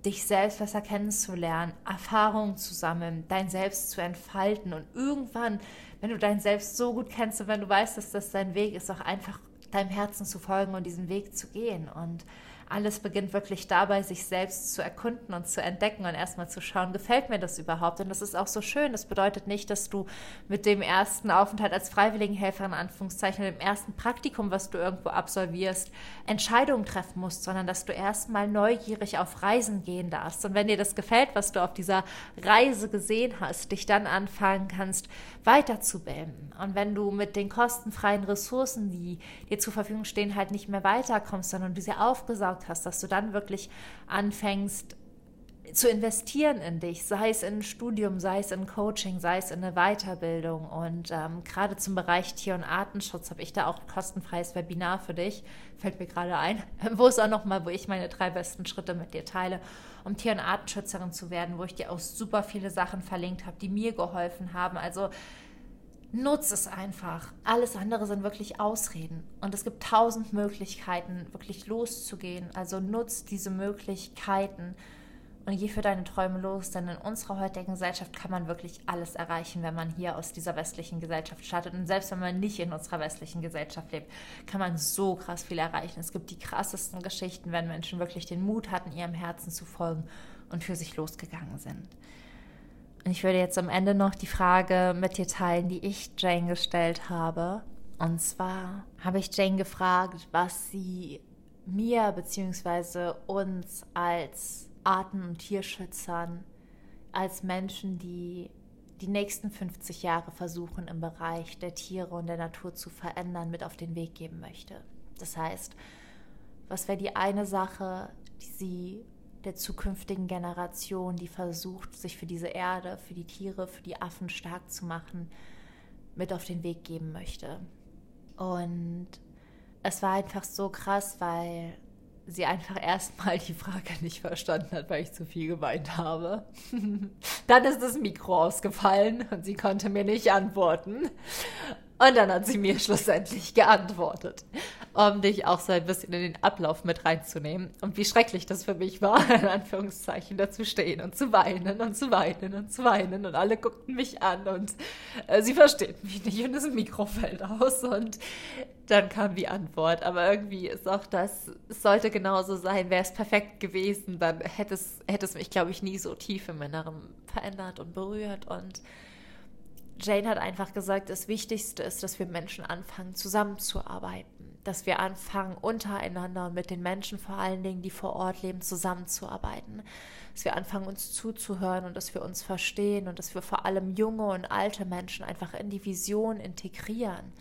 dich selbst besser kennenzulernen, Erfahrungen zu sammeln, dein Selbst zu entfalten und irgendwann, wenn du dein Selbst so gut kennst und wenn du weißt, dass das dein Weg ist, auch einfach deinem Herzen zu folgen und diesen Weg zu gehen. Und alles beginnt wirklich dabei, sich selbst zu erkunden und zu entdecken und erstmal zu schauen, gefällt mir das überhaupt? Und das ist auch so schön. Das bedeutet nicht, dass du mit dem ersten Aufenthalt als Freiwilligenhelferin, in Anführungszeichen, dem ersten Praktikum, was du irgendwo absolvierst, Entscheidungen treffen musst, sondern dass du erstmal neugierig auf Reisen gehen darfst. Und wenn dir das gefällt, was du auf dieser Reise gesehen hast, dich dann anfangen kannst, weiterzubilden. Und wenn du mit den kostenfreien Ressourcen, die dir zur Verfügung stehen, halt nicht mehr weiterkommst, sondern du sie aufgesaugt gesagt hast, dass du dann wirklich anfängst zu investieren in dich, sei es in ein Studium, sei es in Coaching, sei es in eine Weiterbildung. Und ähm, gerade zum Bereich Tier- und Artenschutz habe ich da auch ein kostenfreies Webinar für dich, fällt mir gerade ein, wo es auch nochmal, wo ich meine drei besten Schritte mit dir teile, um Tier- und Artenschützerin zu werden, wo ich dir auch super viele Sachen verlinkt habe, die mir geholfen haben. Also Nutz es einfach. Alles andere sind wirklich Ausreden. Und es gibt tausend Möglichkeiten, wirklich loszugehen. Also nutz diese Möglichkeiten und geh für deine Träume los. Denn in unserer heutigen Gesellschaft kann man wirklich alles erreichen, wenn man hier aus dieser westlichen Gesellschaft startet. Und selbst wenn man nicht in unserer westlichen Gesellschaft lebt, kann man so krass viel erreichen. Es gibt die krassesten Geschichten, wenn Menschen wirklich den Mut hatten, ihrem Herzen zu folgen und für sich losgegangen sind. Und ich würde jetzt am Ende noch die Frage mit dir teilen, die ich Jane gestellt habe. Und zwar habe ich Jane gefragt, was sie mir bzw. uns als Arten- und Tierschützern, als Menschen, die die nächsten 50 Jahre versuchen, im Bereich der Tiere und der Natur zu verändern, mit auf den Weg geben möchte. Das heißt, was wäre die eine Sache, die sie der zukünftigen Generation, die versucht, sich für diese Erde, für die Tiere, für die Affen stark zu machen, mit auf den Weg geben möchte. Und es war einfach so krass, weil sie einfach erstmal die Frage nicht verstanden hat, weil ich zu viel geweint habe. Dann ist das Mikro ausgefallen und sie konnte mir nicht antworten. Und dann hat sie mir schlussendlich geantwortet, um dich auch so ein bisschen in den Ablauf mit reinzunehmen. Und wie schrecklich das für mich war, in Anführungszeichen, da zu stehen und zu weinen und zu weinen und zu weinen. Und alle guckten mich an und äh, sie versteht mich nicht und das Mikro fällt aus. Und dann kam die Antwort. Aber irgendwie ist auch das, es sollte genauso sein. Wäre es perfekt gewesen, dann hätte es, hätte es mich, glaube ich, nie so tief im Inneren verändert und berührt. Und Jane hat einfach gesagt, das Wichtigste ist, dass wir Menschen anfangen, zusammenzuarbeiten, dass wir anfangen, untereinander und mit den Menschen vor allen Dingen, die vor Ort leben, zusammenzuarbeiten, dass wir anfangen, uns zuzuhören und dass wir uns verstehen und dass wir vor allem junge und alte Menschen einfach in die Vision integrieren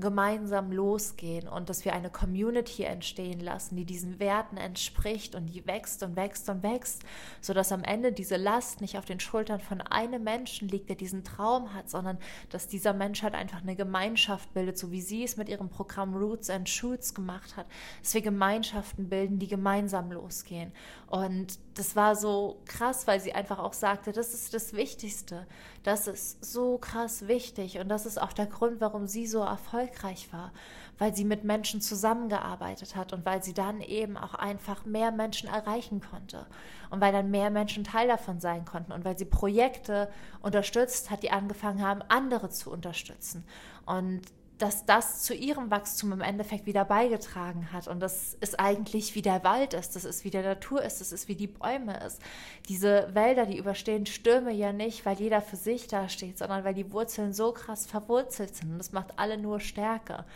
gemeinsam losgehen und dass wir eine Community entstehen lassen, die diesen Werten entspricht und die wächst und wächst und wächst, sodass am Ende diese Last nicht auf den Schultern von einem Menschen liegt, der diesen Traum hat, sondern dass dieser Mensch halt einfach eine Gemeinschaft bildet, so wie sie es mit ihrem Programm Roots and Shoots gemacht hat, dass wir Gemeinschaften bilden, die gemeinsam losgehen. Und das war so krass, weil sie einfach auch sagte, das ist das Wichtigste. Das ist so krass wichtig und das ist auch der Grund, warum sie so erfolgreich war, weil sie mit Menschen zusammengearbeitet hat und weil sie dann eben auch einfach mehr Menschen erreichen konnte und weil dann mehr Menschen Teil davon sein konnten und weil sie Projekte unterstützt hat, die angefangen haben, andere zu unterstützen. Und dass das zu ihrem Wachstum im Endeffekt wieder beigetragen hat. Und das ist eigentlich wie der Wald ist, das ist wie der Natur ist, das ist wie die Bäume ist. Diese Wälder, die überstehen Stürme ja nicht, weil jeder für sich dasteht, sondern weil die Wurzeln so krass verwurzelt sind. Und das macht alle nur stärker.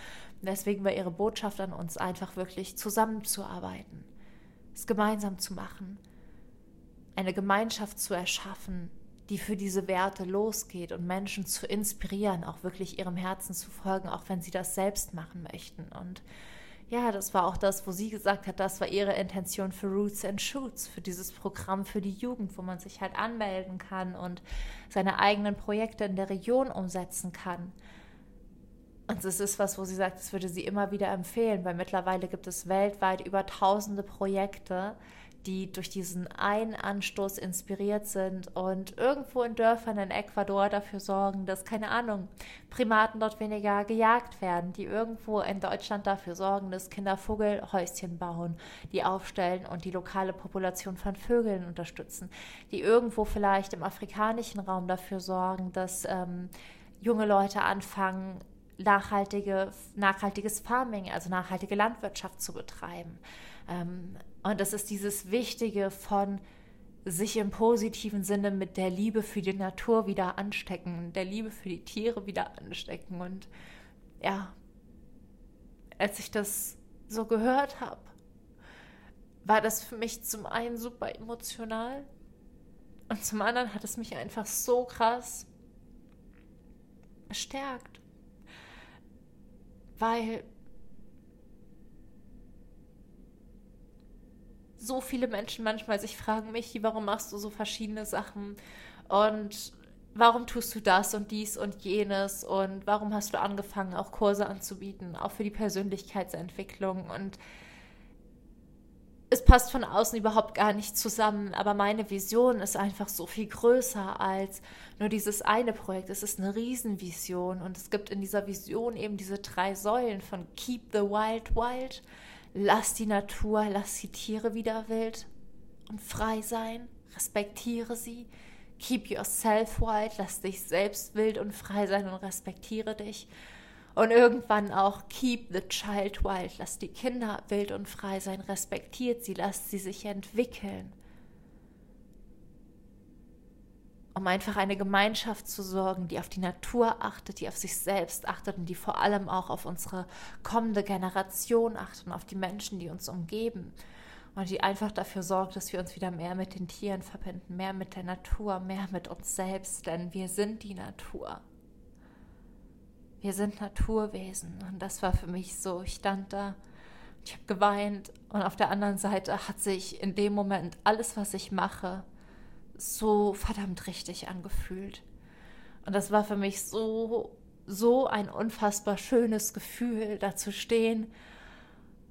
Und deswegen war ihre Botschaft an uns einfach wirklich zusammenzuarbeiten, es gemeinsam zu machen, eine Gemeinschaft zu erschaffen, die für diese Werte losgeht und Menschen zu inspirieren, auch wirklich ihrem Herzen zu folgen, auch wenn sie das selbst machen möchten. Und ja, das war auch das, wo sie gesagt hat, das war ihre Intention für Roots and Shoots, für dieses Programm für die Jugend, wo man sich halt anmelden kann und seine eigenen Projekte in der Region umsetzen kann. Und es ist was, wo sie sagt, das würde sie immer wieder empfehlen, weil mittlerweile gibt es weltweit über tausende Projekte, die durch diesen einen Anstoß inspiriert sind und irgendwo in Dörfern in Ecuador dafür sorgen, dass, keine Ahnung, Primaten dort weniger gejagt werden, die irgendwo in Deutschland dafür sorgen, dass Kinder Vogelhäuschen bauen, die aufstellen und die lokale Population von Vögeln unterstützen, die irgendwo vielleicht im afrikanischen Raum dafür sorgen, dass ähm, junge Leute anfangen, nachhaltige, nachhaltiges Farming, also nachhaltige Landwirtschaft zu betreiben. Ähm, und das ist dieses Wichtige von sich im positiven Sinne mit der Liebe für die Natur wieder anstecken, der Liebe für die Tiere wieder anstecken. Und ja, als ich das so gehört habe, war das für mich zum einen super emotional und zum anderen hat es mich einfach so krass bestärkt, weil so viele Menschen manchmal sich fragen, Michi, warum machst du so verschiedene Sachen? Und warum tust du das und dies und jenes? Und warum hast du angefangen, auch Kurse anzubieten, auch für die Persönlichkeitsentwicklung? Und es passt von außen überhaupt gar nicht zusammen, aber meine Vision ist einfach so viel größer als nur dieses eine Projekt. Es ist eine Riesenvision und es gibt in dieser Vision eben diese drei Säulen von Keep the Wild Wild, Lass die Natur, lass die Tiere wieder wild und frei sein. Respektiere sie. Keep yourself wild. Lass dich selbst wild und frei sein und respektiere dich. Und irgendwann auch keep the child wild. Lass die Kinder wild und frei sein. Respektiert sie. Lass sie sich entwickeln. Um einfach eine Gemeinschaft zu sorgen, die auf die Natur achtet, die auf sich selbst achtet und die vor allem auch auf unsere kommende Generation achtet und auf die Menschen, die uns umgeben. Und die einfach dafür sorgt, dass wir uns wieder mehr mit den Tieren verbinden, mehr mit der Natur, mehr mit uns selbst, denn wir sind die Natur. Wir sind Naturwesen. Und das war für mich so. Ich stand da, ich habe geweint und auf der anderen Seite hat sich in dem Moment alles, was ich mache, so verdammt richtig angefühlt. Und das war für mich so, so ein unfassbar schönes Gefühl, da zu stehen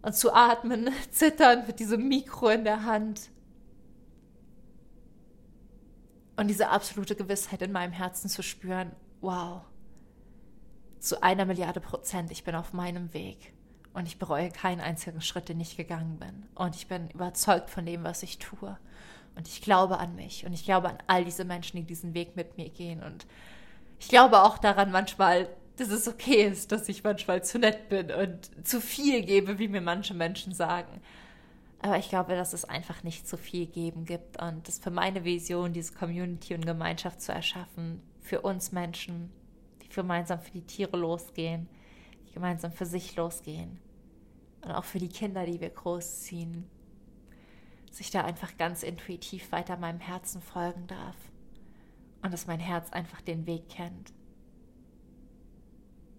und zu atmen, zittern mit diesem Mikro in der Hand. Und diese absolute Gewissheit in meinem Herzen zu spüren, wow, zu einer Milliarde Prozent, ich bin auf meinem Weg. Und ich bereue keinen einzigen Schritt, den ich gegangen bin. Und ich bin überzeugt von dem, was ich tue. Und ich glaube an mich und ich glaube an all diese Menschen, die diesen Weg mit mir gehen. Und ich glaube auch daran manchmal, dass es okay ist, dass ich manchmal zu nett bin und zu viel gebe, wie mir manche Menschen sagen. Aber ich glaube, dass es einfach nicht zu viel geben gibt und das für meine Vision, diese Community und Gemeinschaft zu erschaffen, für uns Menschen, die gemeinsam für die Tiere losgehen, die gemeinsam für sich losgehen und auch für die Kinder, die wir großziehen, dass ich da einfach ganz intuitiv weiter meinem Herzen folgen darf und dass mein Herz einfach den Weg kennt.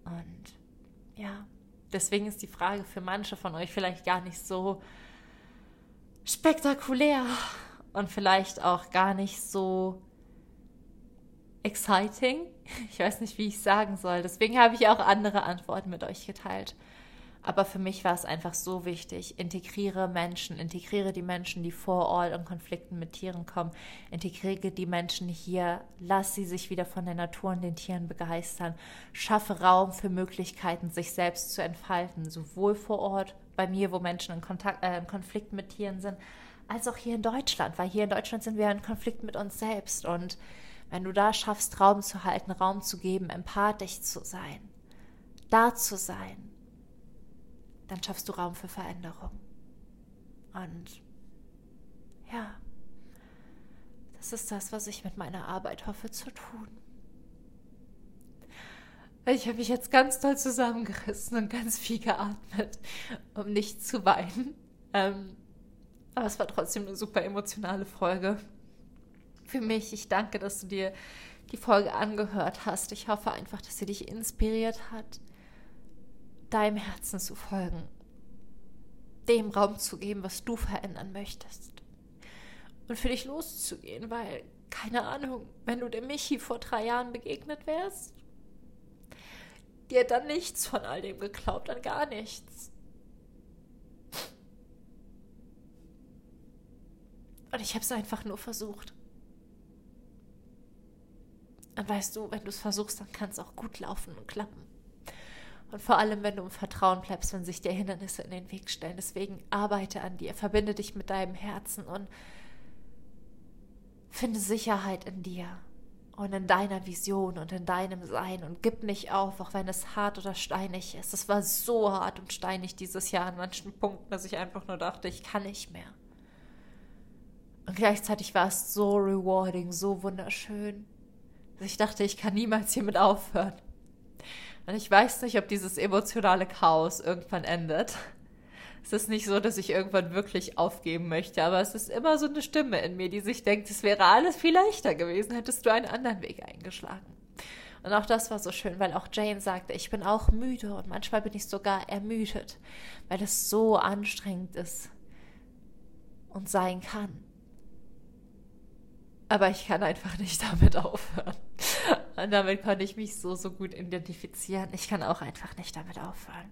Und ja, deswegen ist die Frage für manche von euch vielleicht gar nicht so spektakulär und vielleicht auch gar nicht so exciting. Ich weiß nicht, wie ich sagen soll. Deswegen habe ich auch andere Antworten mit euch geteilt. Aber für mich war es einfach so wichtig. Integriere Menschen, integriere die Menschen, die vor Ort in Konflikten mit Tieren kommen. Integriere die Menschen hier. Lass sie sich wieder von der Natur und den Tieren begeistern. Schaffe Raum für Möglichkeiten, sich selbst zu entfalten. Sowohl vor Ort, bei mir, wo Menschen in, Kontakt, äh, in Konflikt mit Tieren sind, als auch hier in Deutschland. Weil hier in Deutschland sind wir in Konflikt mit uns selbst. Und wenn du da schaffst, Raum zu halten, Raum zu geben, empathisch zu sein, da zu sein, dann schaffst du Raum für Veränderung. Und ja, das ist das, was ich mit meiner Arbeit hoffe zu tun. Ich habe mich jetzt ganz doll zusammengerissen und ganz viel geatmet, um nicht zu weinen. Ähm, aber es war trotzdem eine super emotionale Folge. Für mich, ich danke, dass du dir die Folge angehört hast. Ich hoffe einfach, dass sie dich inspiriert hat deinem Herzen zu folgen, dem Raum zu geben, was du verändern möchtest. Und für dich loszugehen, weil, keine Ahnung, wenn du dem Michi vor drei Jahren begegnet wärst, dir dann nichts von all dem geglaubt, an gar nichts. Und ich habe es einfach nur versucht. Und weißt du, wenn du es versuchst, dann kann es auch gut laufen und klappen. Und vor allem, wenn du im Vertrauen bleibst, wenn sich dir Hindernisse in den Weg stellen. Deswegen arbeite an dir, verbinde dich mit deinem Herzen und finde Sicherheit in dir und in deiner Vision und in deinem Sein und gib nicht auf, auch wenn es hart oder steinig ist. Es war so hart und steinig dieses Jahr an manchen Punkten, dass ich einfach nur dachte, ich kann nicht mehr. Und gleichzeitig war es so rewarding, so wunderschön, dass ich dachte, ich kann niemals hiermit aufhören. Und ich weiß nicht, ob dieses emotionale Chaos irgendwann endet. Es ist nicht so, dass ich irgendwann wirklich aufgeben möchte, aber es ist immer so eine Stimme in mir, die sich denkt, es wäre alles viel leichter gewesen, hättest du einen anderen Weg eingeschlagen. Und auch das war so schön, weil auch Jane sagte, ich bin auch müde und manchmal bin ich sogar ermüdet, weil es so anstrengend ist und sein kann. Aber ich kann einfach nicht damit aufhören. Und damit konnte ich mich so, so gut identifizieren. Ich kann auch einfach nicht damit aufhören.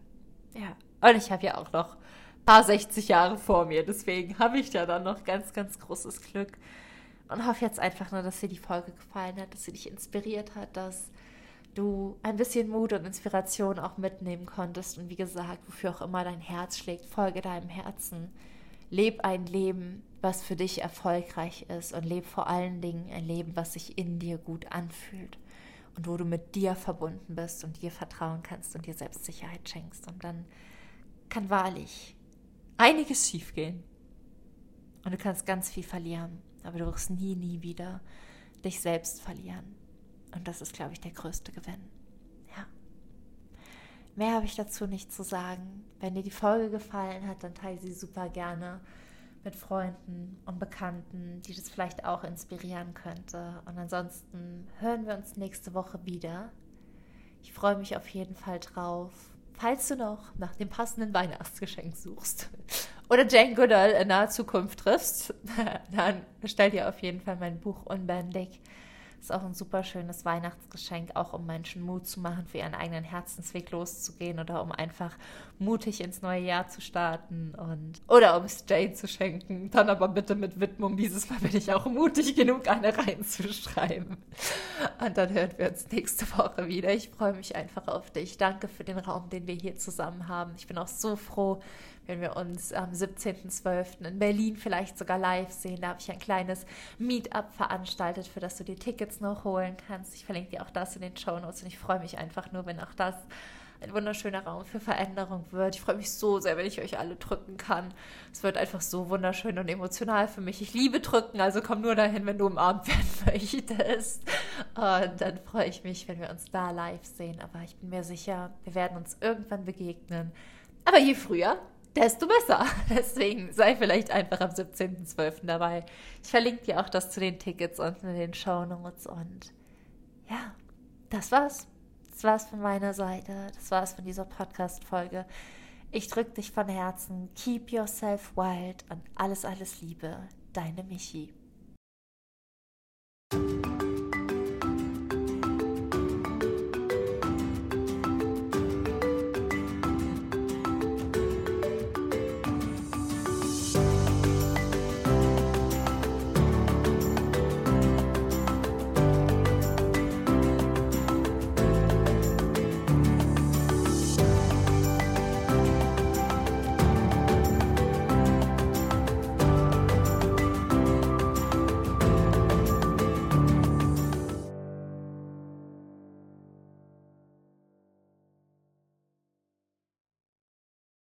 Ja. Und ich habe ja auch noch ein paar 60 Jahre vor mir. Deswegen habe ich ja dann noch ganz, ganz großes Glück. Und hoffe jetzt einfach nur, dass dir die Folge gefallen hat, dass sie dich inspiriert hat, dass du ein bisschen Mut und Inspiration auch mitnehmen konntest. Und wie gesagt, wofür auch immer dein Herz schlägt, folge deinem Herzen. Leb ein Leben, was für dich erfolgreich ist und leb vor allen Dingen ein Leben, was sich in dir gut anfühlt und wo du mit dir verbunden bist und dir vertrauen kannst und dir Selbstsicherheit schenkst. Und dann kann wahrlich einiges schiefgehen. Und du kannst ganz viel verlieren, aber du wirst nie, nie wieder dich selbst verlieren. Und das ist, glaube ich, der größte Gewinn. Ja. Mehr habe ich dazu nicht zu sagen. Wenn dir die Folge gefallen hat, dann teile sie super gerne mit Freunden und Bekannten, die das vielleicht auch inspirieren könnte. Und ansonsten hören wir uns nächste Woche wieder. Ich freue mich auf jeden Fall drauf. Falls du noch nach dem passenden Weihnachtsgeschenk suchst oder Jane Goodall in naher Zukunft triffst, dann bestell dir auf jeden Fall mein Buch Unbändig. Ist auch ein super schönes Weihnachtsgeschenk, auch um Menschen Mut zu machen, für ihren eigenen Herzensweg loszugehen oder um einfach mutig ins neue Jahr zu starten und oder um es Jane zu schenken. Dann aber bitte mit Widmung. Dieses Mal bin ich auch mutig genug, eine reinzuschreiben. Und dann hören wir uns nächste Woche wieder. Ich freue mich einfach auf dich. Danke für den Raum, den wir hier zusammen haben. Ich bin auch so froh, wenn wir uns am 17.12. in Berlin vielleicht sogar live sehen. Da habe ich ein kleines Meetup veranstaltet, für das du die Tickets noch holen kannst. Ich verlinke dir auch das in den Show Notes und ich freue mich einfach nur, wenn auch das ein wunderschöner Raum für Veränderung wird. Ich freue mich so sehr, wenn ich euch alle drücken kann. Es wird einfach so wunderschön und emotional für mich. Ich liebe drücken, also komm nur dahin, wenn du umarmt werden möchtest. Und dann freue ich mich, wenn wir uns da live sehen. Aber ich bin mir sicher, wir werden uns irgendwann begegnen. Aber je früher, desto besser. Deswegen sei vielleicht einfach am 17.12. dabei. Ich verlinke dir auch das zu den Tickets unten in den Show Notes. Und ja, das war's. Das war's von meiner Seite. Das war's von dieser Podcast-Folge. Ich drücke dich von Herzen. Keep yourself wild und alles, alles Liebe. Deine Michi.